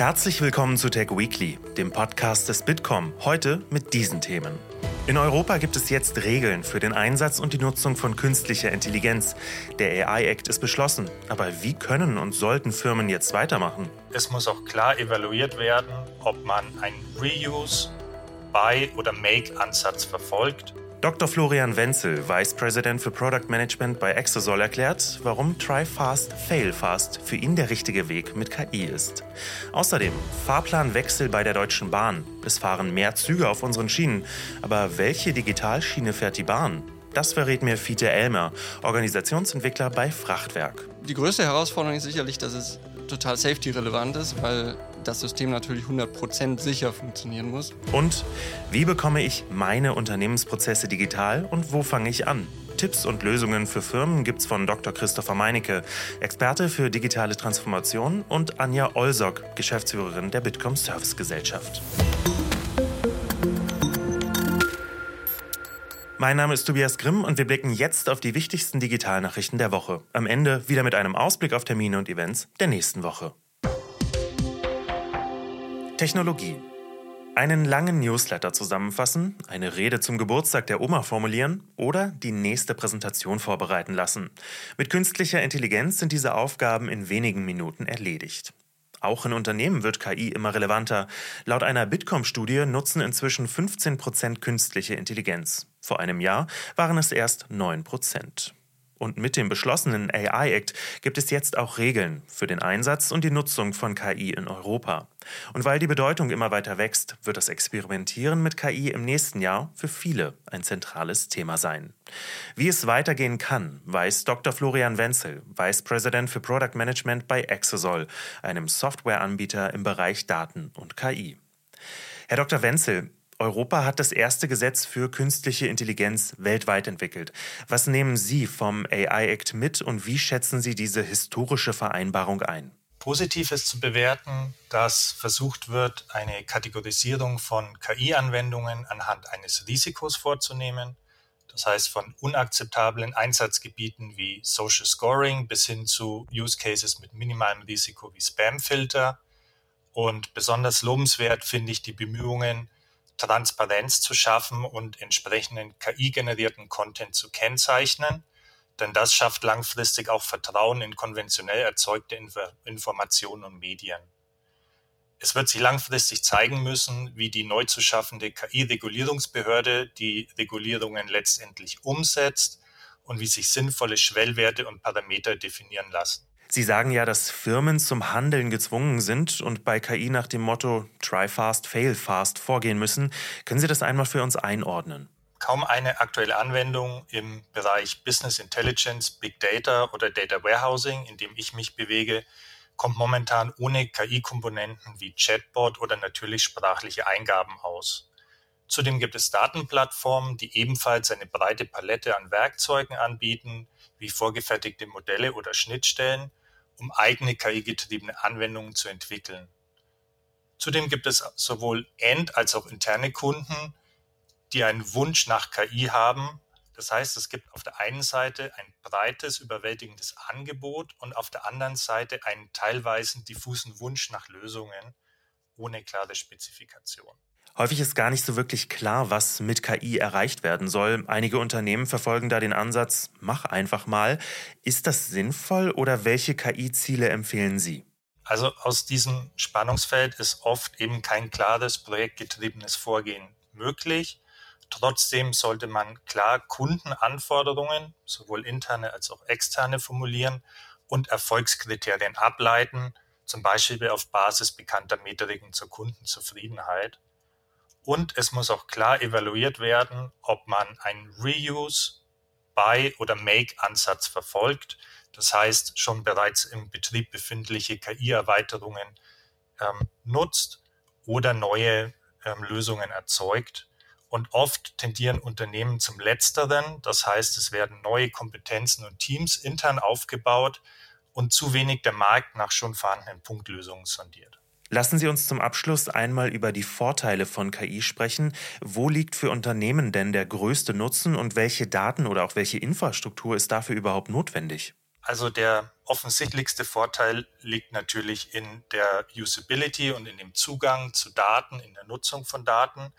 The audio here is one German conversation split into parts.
Herzlich willkommen zu Tech Weekly, dem Podcast des Bitkom. Heute mit diesen Themen. In Europa gibt es jetzt Regeln für den Einsatz und die Nutzung von künstlicher Intelligenz. Der AI-Act ist beschlossen. Aber wie können und sollten Firmen jetzt weitermachen? Es muss auch klar evaluiert werden, ob man einen Reuse, Buy- oder Make-Ansatz verfolgt Dr. Florian Wenzel, Vice President für Product Management bei Exosol, erklärt, warum Try Fast, Fail Fast für ihn der richtige Weg mit KI ist. Außerdem Fahrplanwechsel bei der Deutschen Bahn. Es fahren mehr Züge auf unseren Schienen. Aber welche Digitalschiene fährt die Bahn? Das verrät mir Fiete Elmer, Organisationsentwickler bei Frachtwerk. Die größte Herausforderung ist sicherlich, dass es total safety-relevant ist, weil das System natürlich 100% sicher funktionieren muss. Und wie bekomme ich meine Unternehmensprozesse digital und wo fange ich an? Tipps und Lösungen für Firmen gibt's von Dr. Christopher Meinecke, Experte für digitale Transformation und Anja Olsock, Geschäftsführerin der Bitkom Service Gesellschaft. Mein Name ist Tobias Grimm und wir blicken jetzt auf die wichtigsten Digitalnachrichten der Woche. Am Ende wieder mit einem Ausblick auf Termine und Events der nächsten Woche. Technologie. Einen langen Newsletter zusammenfassen, eine Rede zum Geburtstag der Oma formulieren oder die nächste Präsentation vorbereiten lassen. Mit künstlicher Intelligenz sind diese Aufgaben in wenigen Minuten erledigt. Auch in Unternehmen wird KI immer relevanter. Laut einer Bitkom-Studie nutzen inzwischen 15 Prozent künstliche Intelligenz. Vor einem Jahr waren es erst 9 Prozent. Und mit dem beschlossenen AI-Act gibt es jetzt auch Regeln für den Einsatz und die Nutzung von KI in Europa. Und weil die Bedeutung immer weiter wächst, wird das Experimentieren mit KI im nächsten Jahr für viele ein zentrales Thema sein. Wie es weitergehen kann, weiß Dr. Florian Wenzel, Vice President für Product Management bei Exosol, einem Softwareanbieter im Bereich Daten und KI. Herr Dr. Wenzel, Europa hat das erste Gesetz für künstliche Intelligenz weltweit entwickelt. Was nehmen Sie vom AI-Act mit und wie schätzen Sie diese historische Vereinbarung ein? Positiv ist zu bewerten, dass versucht wird, eine Kategorisierung von KI-Anwendungen anhand eines Risikos vorzunehmen. Das heißt, von unakzeptablen Einsatzgebieten wie Social Scoring bis hin zu Use Cases mit minimalem Risiko wie Spamfilter. Und besonders lobenswert finde ich die Bemühungen, Transparenz zu schaffen und entsprechenden KI-generierten Content zu kennzeichnen. Denn das schafft langfristig auch Vertrauen in konventionell erzeugte Inf Informationen und Medien. Es wird sich langfristig zeigen müssen, wie die neu zu schaffende KI-Regulierungsbehörde die Regulierungen letztendlich umsetzt und wie sich sinnvolle Schwellwerte und Parameter definieren lassen. Sie sagen ja, dass Firmen zum Handeln gezwungen sind und bei KI nach dem Motto Try fast, fail fast vorgehen müssen. Können Sie das einmal für uns einordnen? Kaum eine aktuelle Anwendung im Bereich Business Intelligence, Big Data oder Data Warehousing, in dem ich mich bewege, kommt momentan ohne KI-Komponenten wie Chatbot oder natürlich sprachliche Eingaben aus. Zudem gibt es Datenplattformen, die ebenfalls eine breite Palette an Werkzeugen anbieten, wie vorgefertigte Modelle oder Schnittstellen, um eigene KI-getriebene Anwendungen zu entwickeln. Zudem gibt es sowohl End- als auch interne Kunden, die einen Wunsch nach KI haben. Das heißt, es gibt auf der einen Seite ein breites, überwältigendes Angebot und auf der anderen Seite einen teilweise diffusen Wunsch nach Lösungen ohne klare Spezifikation. Häufig ist gar nicht so wirklich klar, was mit KI erreicht werden soll. Einige Unternehmen verfolgen da den Ansatz, mach einfach mal. Ist das sinnvoll oder welche KI-Ziele empfehlen Sie? Also aus diesem Spannungsfeld ist oft eben kein klares projektgetriebenes Vorgehen möglich. Trotzdem sollte man klar Kundenanforderungen, sowohl interne als auch externe, formulieren und Erfolgskriterien ableiten, zum Beispiel auf Basis bekannter Metriken zur Kundenzufriedenheit. Und es muss auch klar evaluiert werden, ob man einen Reuse, Buy oder Make-Ansatz verfolgt. Das heißt, schon bereits im Betrieb befindliche KI-Erweiterungen ähm, nutzt oder neue ähm, Lösungen erzeugt. Und oft tendieren Unternehmen zum Letzteren. Das heißt, es werden neue Kompetenzen und Teams intern aufgebaut und zu wenig der Markt nach schon vorhandenen Punktlösungen sondiert. Lassen Sie uns zum Abschluss einmal über die Vorteile von KI sprechen. Wo liegt für Unternehmen denn der größte Nutzen und welche Daten oder auch welche Infrastruktur ist dafür überhaupt notwendig? Also der offensichtlichste Vorteil liegt natürlich in der Usability und in dem Zugang zu Daten, in der Nutzung von Daten.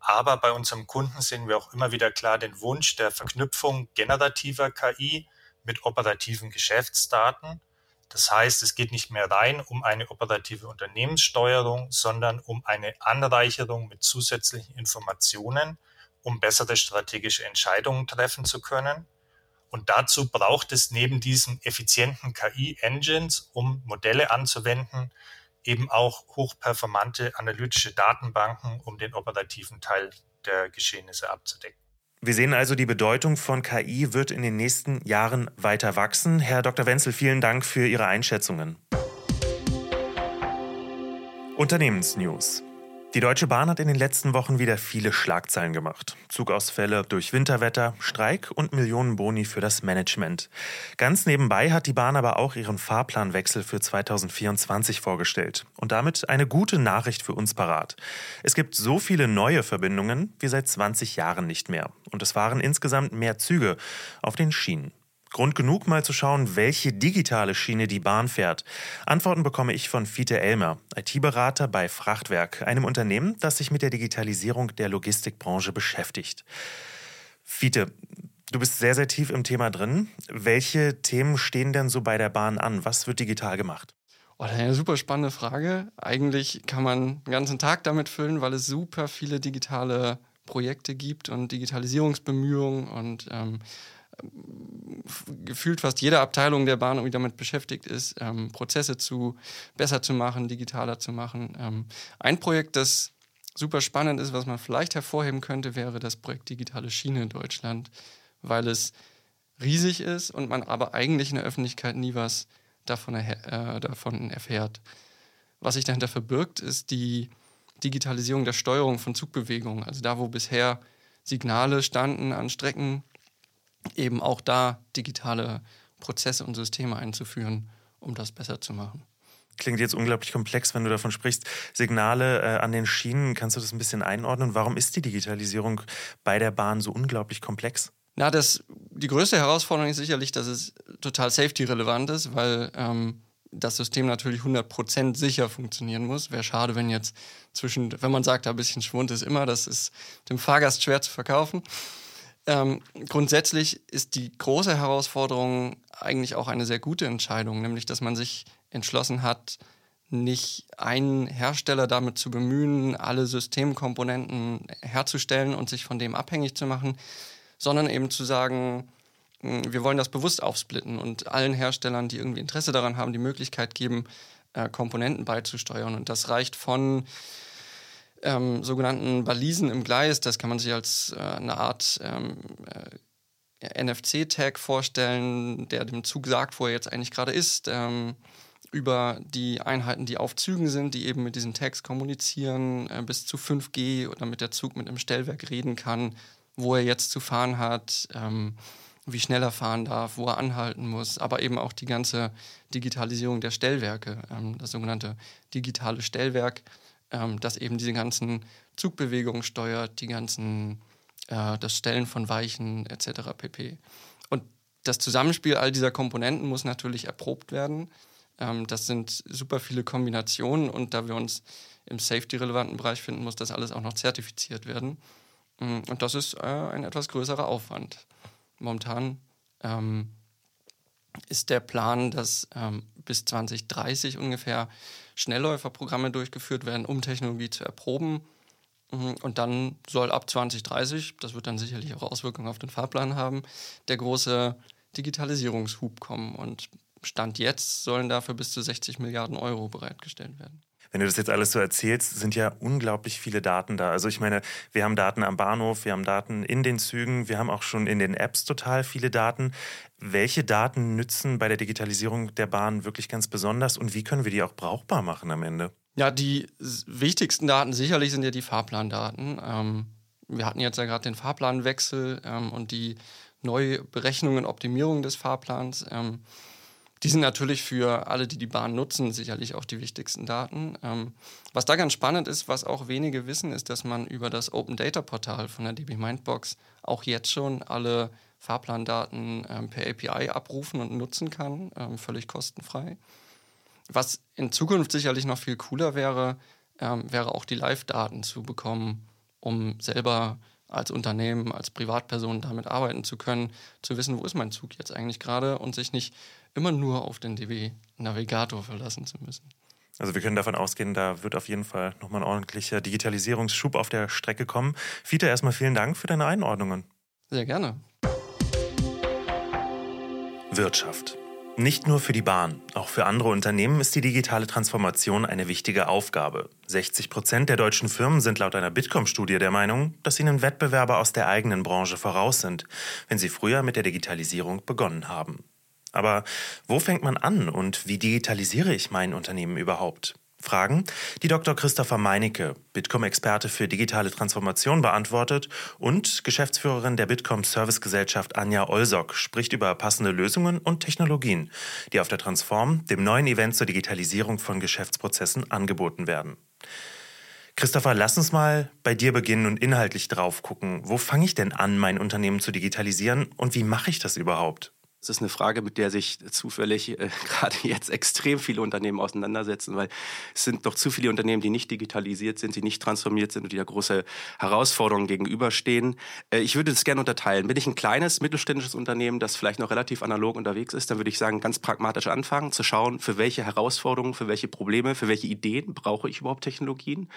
Aber bei unserem Kunden sehen wir auch immer wieder klar den Wunsch der Verknüpfung generativer KI mit operativen Geschäftsdaten. Das heißt, es geht nicht mehr rein um eine operative Unternehmenssteuerung, sondern um eine Anreicherung mit zusätzlichen Informationen, um bessere strategische Entscheidungen treffen zu können. Und dazu braucht es neben diesen effizienten KI-Engines, um Modelle anzuwenden, eben auch hochperformante analytische Datenbanken, um den operativen Teil der Geschehnisse abzudecken. Wir sehen also, die Bedeutung von KI wird in den nächsten Jahren weiter wachsen. Herr Dr. Wenzel, vielen Dank für Ihre Einschätzungen. Unternehmensnews. Die Deutsche Bahn hat in den letzten Wochen wieder viele Schlagzeilen gemacht. Zugausfälle durch Winterwetter, Streik und Millionen Boni für das Management. Ganz nebenbei hat die Bahn aber auch ihren Fahrplanwechsel für 2024 vorgestellt und damit eine gute Nachricht für uns parat. Es gibt so viele neue Verbindungen wie seit 20 Jahren nicht mehr und es fahren insgesamt mehr Züge auf den Schienen. Grund genug, mal zu schauen, welche digitale Schiene die Bahn fährt. Antworten bekomme ich von Fiete Elmer, IT-Berater bei Frachtwerk, einem Unternehmen, das sich mit der Digitalisierung der Logistikbranche beschäftigt. Fiete, du bist sehr, sehr tief im Thema drin. Welche Themen stehen denn so bei der Bahn an? Was wird digital gemacht? Oh, eine super spannende Frage. Eigentlich kann man einen ganzen Tag damit füllen, weil es super viele digitale Projekte gibt und Digitalisierungsbemühungen und ähm, gefühlt fast jede Abteilung der Bahn irgendwie damit beschäftigt ist, ähm, Prozesse zu besser zu machen, digitaler zu machen. Ähm, ein Projekt, das super spannend ist, was man vielleicht hervorheben könnte, wäre das Projekt Digitale Schiene in Deutschland, weil es riesig ist und man aber eigentlich in der Öffentlichkeit nie was davon, äh, davon erfährt. Was sich dahinter verbirgt, ist die Digitalisierung der Steuerung von Zugbewegungen. Also da, wo bisher Signale standen an Strecken, eben auch da digitale Prozesse und Systeme einzuführen, um das besser zu machen. Klingt jetzt unglaublich komplex, wenn du davon sprichst. Signale äh, an den Schienen, kannst du das ein bisschen einordnen? Warum ist die Digitalisierung bei der Bahn so unglaublich komplex? Na, das, die größte Herausforderung ist sicherlich, dass es total safety-relevant ist, weil ähm, das System natürlich 100% sicher funktionieren muss. Wäre schade, wenn jetzt zwischen, wenn man sagt, ein bisschen Schwund ist immer, das ist dem Fahrgast schwer zu verkaufen. Ähm, grundsätzlich ist die große Herausforderung eigentlich auch eine sehr gute Entscheidung, nämlich dass man sich entschlossen hat, nicht einen Hersteller damit zu bemühen, alle Systemkomponenten herzustellen und sich von dem abhängig zu machen, sondern eben zu sagen, hm, wir wollen das bewusst aufsplitten und allen Herstellern, die irgendwie Interesse daran haben, die Möglichkeit geben, äh, Komponenten beizusteuern. Und das reicht von ähm, sogenannten Balisen im Gleis. Das kann man sich als äh, eine Art ähm, äh, NFC-Tag vorstellen, der dem Zug sagt, wo er jetzt eigentlich gerade ist. Ähm, über die Einheiten, die auf Zügen sind, die eben mit diesen Tags kommunizieren, äh, bis zu 5G, damit der Zug mit dem Stellwerk reden kann, wo er jetzt zu fahren hat, ähm, wie schnell er fahren darf, wo er anhalten muss, aber eben auch die ganze Digitalisierung der Stellwerke, ähm, das sogenannte digitale Stellwerk ähm, das eben diese ganzen Zugbewegungen steuert, die ganzen, äh, das Stellen von Weichen etc. pp. Und das Zusammenspiel all dieser Komponenten muss natürlich erprobt werden. Ähm, das sind super viele Kombinationen und da wir uns im safety-relevanten Bereich finden, muss das alles auch noch zertifiziert werden. Mm, und das ist äh, ein etwas größerer Aufwand. Momentan ähm, ist der Plan, dass ähm, bis 2030 ungefähr Schnellläuferprogramme durchgeführt werden, um Technologie zu erproben. Mhm, und dann soll ab 2030, das wird dann sicherlich auch Auswirkungen auf den Fahrplan haben, der große Digitalisierungshub kommen. Und Stand jetzt sollen dafür bis zu 60 Milliarden Euro bereitgestellt werden wenn du das jetzt alles so erzählst, sind ja unglaublich viele Daten da. Also ich meine, wir haben Daten am Bahnhof, wir haben Daten in den Zügen, wir haben auch schon in den Apps total viele Daten. Welche Daten nützen bei der Digitalisierung der Bahn wirklich ganz besonders und wie können wir die auch brauchbar machen am Ende? Ja, die wichtigsten Daten sicherlich sind ja die Fahrplandaten. Ähm, wir hatten jetzt ja gerade den Fahrplanwechsel ähm, und die Neuberechnung und Optimierung des Fahrplans. Ähm, die sind natürlich für alle, die die Bahn nutzen, sicherlich auch die wichtigsten Daten. Ähm, was da ganz spannend ist, was auch wenige wissen, ist, dass man über das Open Data Portal von der DB Mindbox auch jetzt schon alle Fahrplandaten ähm, per API abrufen und nutzen kann, ähm, völlig kostenfrei. Was in Zukunft sicherlich noch viel cooler wäre, ähm, wäre auch die Live-Daten zu bekommen, um selber als Unternehmen, als Privatperson damit arbeiten zu können, zu wissen, wo ist mein Zug jetzt eigentlich gerade und sich nicht immer nur auf den DB-Navigator verlassen zu müssen. Also wir können davon ausgehen, da wird auf jeden Fall nochmal ein ordentlicher Digitalisierungsschub auf der Strecke kommen. Fiete, erstmal vielen Dank für deine Einordnungen. Sehr gerne. Wirtschaft. Nicht nur für die Bahn, auch für andere Unternehmen ist die digitale Transformation eine wichtige Aufgabe. 60 Prozent der deutschen Firmen sind laut einer Bitkom-Studie der Meinung, dass ihnen Wettbewerber aus der eigenen Branche voraus sind, wenn sie früher mit der Digitalisierung begonnen haben. Aber wo fängt man an und wie digitalisiere ich mein Unternehmen überhaupt? Fragen, die Dr. Christopher Meinecke, Bitkom-Experte für digitale Transformation, beantwortet und Geschäftsführerin der Bitkom Servicegesellschaft Anja Olsok spricht über passende Lösungen und Technologien, die auf der Transform, dem neuen Event zur Digitalisierung von Geschäftsprozessen, angeboten werden. Christopher, lass uns mal bei dir beginnen und inhaltlich drauf gucken. Wo fange ich denn an, mein Unternehmen zu digitalisieren und wie mache ich das überhaupt? Das ist eine Frage, mit der sich zufällig äh, gerade jetzt extrem viele Unternehmen auseinandersetzen, weil es sind doch zu viele Unternehmen, die nicht digitalisiert sind, die nicht transformiert sind und die da große Herausforderungen gegenüberstehen. Äh, ich würde das gerne unterteilen. Bin ich ein kleines, mittelständisches Unternehmen, das vielleicht noch relativ analog unterwegs ist, dann würde ich sagen, ganz pragmatisch anfangen, zu schauen, für welche Herausforderungen, für welche Probleme, für welche Ideen brauche ich überhaupt Technologien.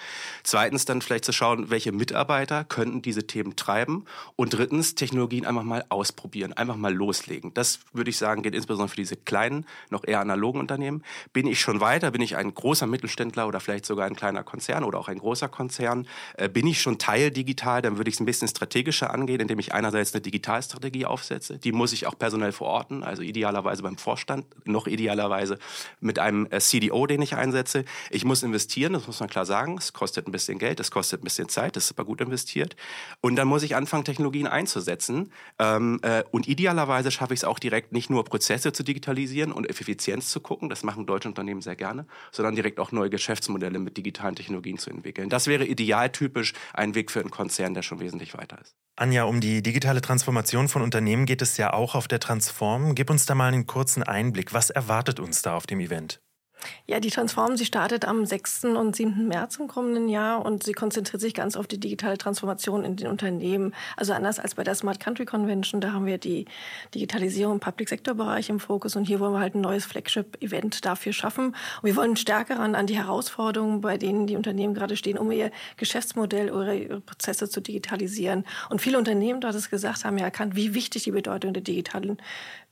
Zweitens dann vielleicht zu schauen, welche Mitarbeiter könnten diese Themen treiben. Und drittens, Technologien einfach mal ausprobieren, einfach mal loslegen. Das würde ich sagen, geht insbesondere für diese kleinen, noch eher analogen Unternehmen. Bin ich schon weiter? Bin ich ein großer Mittelständler oder vielleicht sogar ein kleiner Konzern oder auch ein großer Konzern? Äh, bin ich schon Teil digital? Dann würde ich es ein bisschen strategischer angehen, indem ich einerseits eine Digitalstrategie aufsetze. Die muss ich auch personell verorten, also idealerweise beim Vorstand, noch idealerweise mit einem äh, CDO, den ich einsetze. Ich muss investieren, das muss man klar sagen. Es kostet ein bisschen Geld, es kostet ein bisschen Zeit, das ist aber gut investiert. Und dann muss ich anfangen, Technologien einzusetzen. Ähm, äh, und idealerweise schaffe ich es auch, die direkt nicht nur Prozesse zu digitalisieren und Effizienz zu gucken, das machen deutsche Unternehmen sehr gerne, sondern direkt auch neue Geschäftsmodelle mit digitalen Technologien zu entwickeln. Das wäre idealtypisch ein Weg für einen Konzern, der schon wesentlich weiter ist. Anja, um die digitale Transformation von Unternehmen geht es ja auch auf der Transform. Gib uns da mal einen kurzen Einblick. Was erwartet uns da auf dem Event? Ja, die Transform, sie startet am 6. und 7. März im kommenden Jahr und sie konzentriert sich ganz auf die digitale Transformation in den Unternehmen. Also anders als bei der Smart Country Convention, da haben wir die Digitalisierung im Public Sector Bereich im Fokus und hier wollen wir halt ein neues Flagship Event dafür schaffen. Und wir wollen stärker ran an die Herausforderungen, bei denen die Unternehmen gerade stehen, um ihr Geschäftsmodell oder ihre Prozesse zu digitalisieren. Und viele Unternehmen, du hast es gesagt, haben ja erkannt, wie wichtig die Bedeutung der digitalen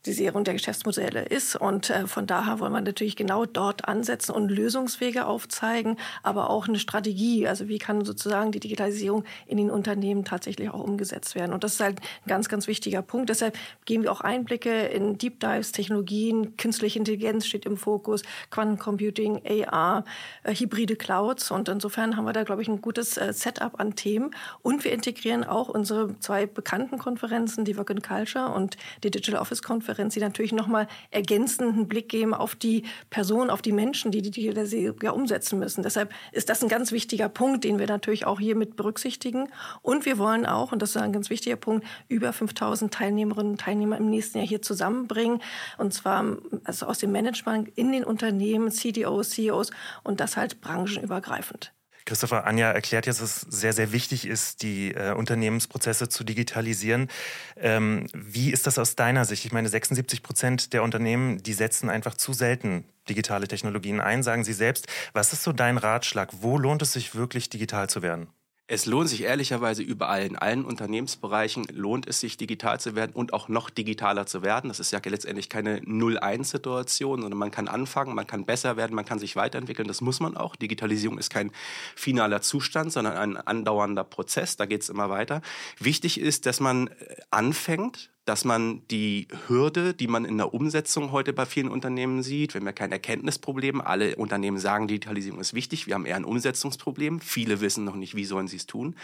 Digitalisierung der Geschäftsmodelle ist. Und äh, von daher wollen wir natürlich genau dort ansetzen und Lösungswege aufzeigen, aber auch eine Strategie. Also wie kann sozusagen die Digitalisierung in den Unternehmen tatsächlich auch umgesetzt werden? Und das ist halt ein ganz, ganz wichtiger Punkt. Deshalb geben wir auch Einblicke in Deep Dives, Technologien, künstliche Intelligenz steht im Fokus, Quantencomputing, AR, äh, hybride Clouds. Und insofern haben wir da, glaube ich, ein gutes äh, Setup an Themen. Und wir integrieren auch unsere zwei bekannten Konferenzen, die Work in Culture und die Digital Office Konferenz Konferenz, die natürlich nochmal ergänzenden Blick geben auf die Person, auf die Menschen, die die Digitalisierung ja umsetzen müssen. Deshalb ist das ein ganz wichtiger Punkt, den wir natürlich auch hier mit berücksichtigen. Und wir wollen auch, und das ist ein ganz wichtiger Punkt, über 5000 Teilnehmerinnen und Teilnehmer im nächsten Jahr hier zusammenbringen. Und zwar also aus dem Management in den Unternehmen, CDOs, CEOs und das halt branchenübergreifend. Christopher Anja erklärt jetzt, dass es sehr, sehr wichtig ist, die äh, Unternehmensprozesse zu digitalisieren. Ähm, wie ist das aus deiner Sicht? Ich meine, 76 Prozent der Unternehmen, die setzen einfach zu selten digitale Technologien ein, sagen sie selbst. Was ist so dein Ratschlag? Wo lohnt es sich wirklich, digital zu werden? Es lohnt sich ehrlicherweise überall, in allen Unternehmensbereichen lohnt es sich, digital zu werden und auch noch digitaler zu werden. Das ist ja letztendlich keine Null-Eins-Situation, sondern man kann anfangen, man kann besser werden, man kann sich weiterentwickeln. Das muss man auch. Digitalisierung ist kein finaler Zustand, sondern ein andauernder Prozess. Da geht es immer weiter. Wichtig ist, dass man äh, anfängt, dass man die Hürde, die man in der Umsetzung heute bei vielen Unternehmen sieht, wir haben ja kein Erkenntnisproblem, alle Unternehmen sagen, Digitalisierung ist wichtig, wir haben eher ein Umsetzungsproblem, viele wissen noch nicht, wie sollen sie es tun,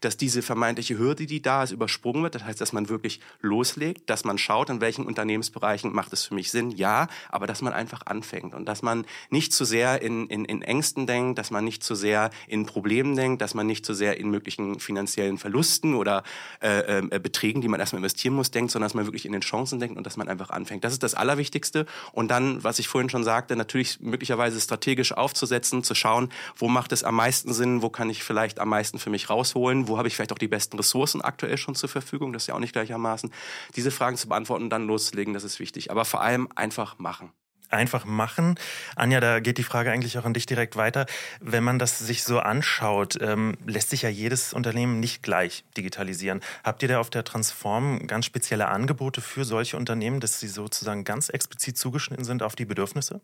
dass diese vermeintliche Hürde, die da ist, übersprungen wird, das heißt, dass man wirklich loslegt, dass man schaut, in welchen Unternehmensbereichen macht es für mich Sinn, ja, aber dass man einfach anfängt und dass man nicht zu sehr in, in, in Ängsten denkt, dass man nicht zu sehr in Problemen denkt, dass man nicht zu sehr in möglichen finanziellen Verlusten oder äh, äh, Beträgen, die man erstmal investieren muss, denkt, denkt, sondern dass man wirklich in den Chancen denkt und dass man einfach anfängt. Das ist das Allerwichtigste. Und dann, was ich vorhin schon sagte, natürlich möglicherweise strategisch aufzusetzen, zu schauen, wo macht es am meisten Sinn, wo kann ich vielleicht am meisten für mich rausholen, wo habe ich vielleicht auch die besten Ressourcen aktuell schon zur Verfügung, das ist ja auch nicht gleichermaßen. Diese Fragen zu beantworten und dann loslegen, das ist wichtig. Aber vor allem einfach machen einfach machen. Anja, da geht die Frage eigentlich auch an dich direkt weiter. Wenn man das sich so anschaut, ähm, lässt sich ja jedes Unternehmen nicht gleich digitalisieren. Habt ihr da auf der Transform ganz spezielle Angebote für solche Unternehmen, dass sie sozusagen ganz explizit zugeschnitten sind auf die Bedürfnisse?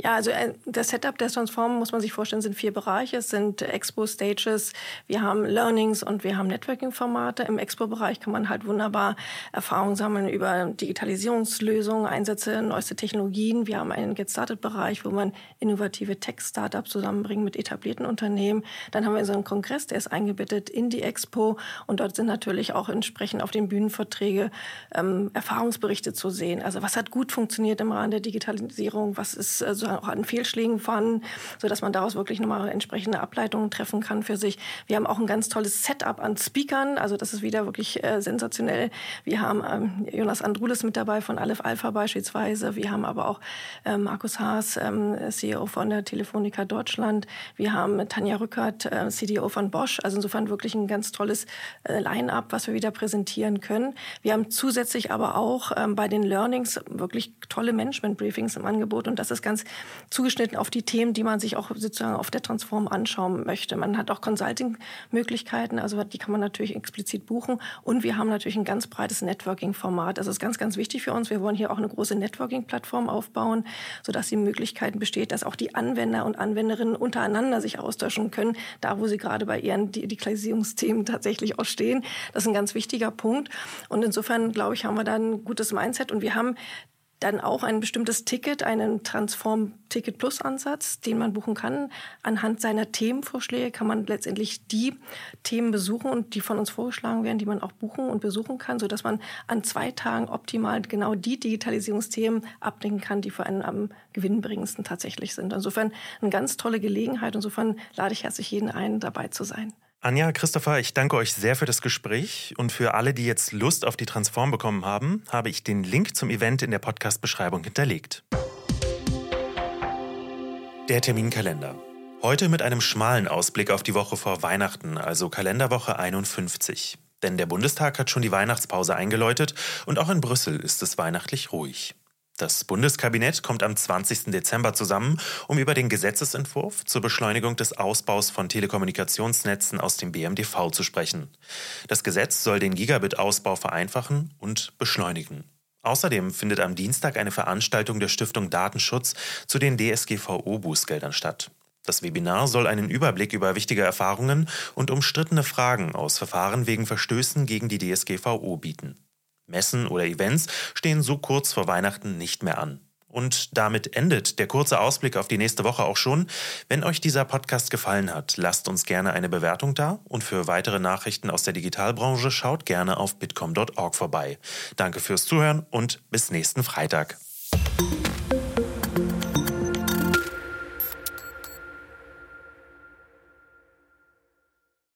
Ja, also äh, das Setup der Transform muss man sich vorstellen, sind vier Bereiche. Es sind Expo-Stages, wir haben Learnings und wir haben Networking-Formate. Im Expo-Bereich kann man halt wunderbar Erfahrungen sammeln über Digitalisierungslösungen, Einsätze, neueste Technologien. Wir haben haben einen Get Started-Bereich, wo man innovative Tech-Startups zusammenbringt mit etablierten Unternehmen. Dann haben wir so einen Kongress, der ist eingebettet in die Expo und dort sind natürlich auch entsprechend auf den Bühnenverträge ähm, Erfahrungsberichte zu sehen. Also was hat gut funktioniert im Rahmen der Digitalisierung, was ist also auch an Fehlschlägen vorhanden, sodass man daraus wirklich nochmal entsprechende Ableitungen treffen kann für sich. Wir haben auch ein ganz tolles Setup an Speakern, also das ist wieder wirklich äh, sensationell. Wir haben ähm, Jonas Andrulis mit dabei von Aleph Alpha beispielsweise. Wir haben aber auch äh, Markus Haas, ähm, CEO von der Telefonica Deutschland. Wir haben Tanja Rückert, äh, CDO von Bosch. Also insofern wirklich ein ganz tolles äh, Line-up, was wir wieder präsentieren können. Wir haben zusätzlich aber auch ähm, bei den Learnings wirklich tolle Management-Briefings im Angebot und das ist ganz zugeschnitten auf die Themen, die man sich auch sozusagen auf der Transform anschauen möchte. Man hat auch Consulting-Möglichkeiten, also die kann man natürlich explizit buchen und wir haben natürlich ein ganz breites Networking-Format. Das ist ganz, ganz wichtig für uns. Wir wollen hier auch eine große Networking-Plattform aufbauen, sodass die Möglichkeit besteht, dass auch die Anwender und Anwenderinnen untereinander sich austauschen können, da wo sie gerade bei ihren Digitalisierungsthemen tatsächlich auch stehen. Das ist ein ganz wichtiger Punkt. Und insofern, glaube ich, haben wir da ein gutes Mindset und wir haben dann auch ein bestimmtes Ticket, einen Transform Ticket Plus Ansatz, den man buchen kann. Anhand seiner Themenvorschläge kann man letztendlich die Themen besuchen und die von uns vorgeschlagen werden, die man auch buchen und besuchen kann, so dass man an zwei Tagen optimal genau die Digitalisierungsthemen abdenken kann, die für einen am gewinnbringendsten tatsächlich sind. Insofern eine ganz tolle Gelegenheit. Insofern lade ich herzlich jeden ein, dabei zu sein. Anja, Christopher, ich danke euch sehr für das Gespräch und für alle, die jetzt Lust auf die Transform bekommen haben, habe ich den Link zum Event in der Podcast-Beschreibung hinterlegt. Der Terminkalender. Heute mit einem schmalen Ausblick auf die Woche vor Weihnachten, also Kalenderwoche 51. Denn der Bundestag hat schon die Weihnachtspause eingeläutet und auch in Brüssel ist es weihnachtlich ruhig. Das Bundeskabinett kommt am 20. Dezember zusammen, um über den Gesetzesentwurf zur Beschleunigung des Ausbaus von Telekommunikationsnetzen aus dem BMDV zu sprechen. Das Gesetz soll den Gigabit-Ausbau vereinfachen und beschleunigen. Außerdem findet am Dienstag eine Veranstaltung der Stiftung Datenschutz zu den DSGVO-Bußgeldern statt. Das Webinar soll einen Überblick über wichtige Erfahrungen und umstrittene Fragen aus Verfahren wegen Verstößen gegen die DSGVO bieten. Messen oder Events stehen so kurz vor Weihnachten nicht mehr an. Und damit endet der kurze Ausblick auf die nächste Woche auch schon. Wenn euch dieser Podcast gefallen hat, lasst uns gerne eine Bewertung da und für weitere Nachrichten aus der Digitalbranche schaut gerne auf bitcom.org vorbei. Danke fürs Zuhören und bis nächsten Freitag.